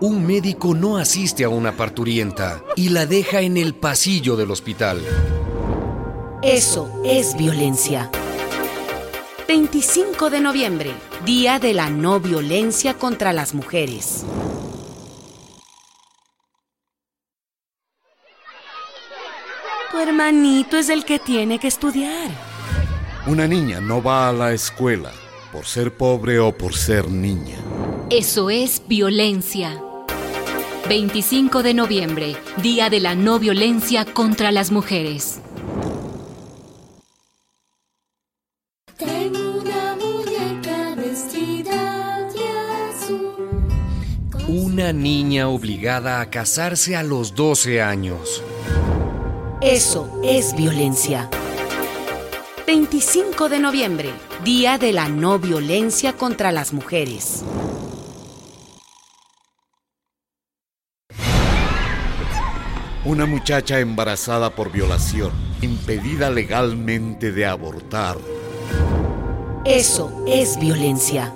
un médico no asiste a una parturienta y la deja en el pasillo del hospital. Eso es violencia. 25 de noviembre, Día de la No Violencia contra las Mujeres. Tu hermanito es el que tiene que estudiar. Una niña no va a la escuela por ser pobre o por ser niña. Eso es violencia. 25 de noviembre, Día de la No Violencia contra las Mujeres. Tengo una muñeca vestida de azul. Una niña obligada a casarse a los 12 años. Eso es violencia. 25 de noviembre, Día de la No Violencia contra las Mujeres. Una muchacha embarazada por violación, impedida legalmente de abortar. Eso es violencia.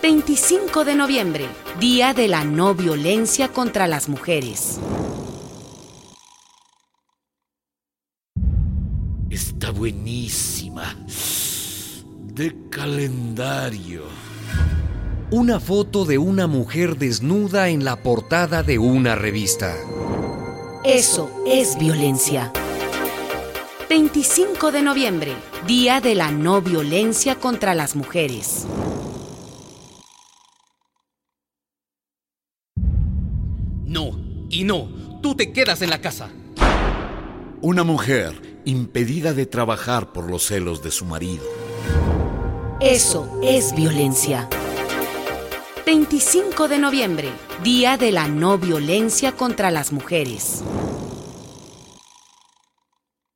25 de noviembre, Día de la No Violencia contra las Mujeres. Está buenísima. De calendario. Una foto de una mujer desnuda en la portada de una revista. Eso es violencia. 25 de noviembre, Día de la No Violencia contra las Mujeres. No, y no, tú te quedas en la casa. Una mujer impedida de trabajar por los celos de su marido. Eso es violencia. 25 de noviembre, Día de la No Violencia contra las Mujeres.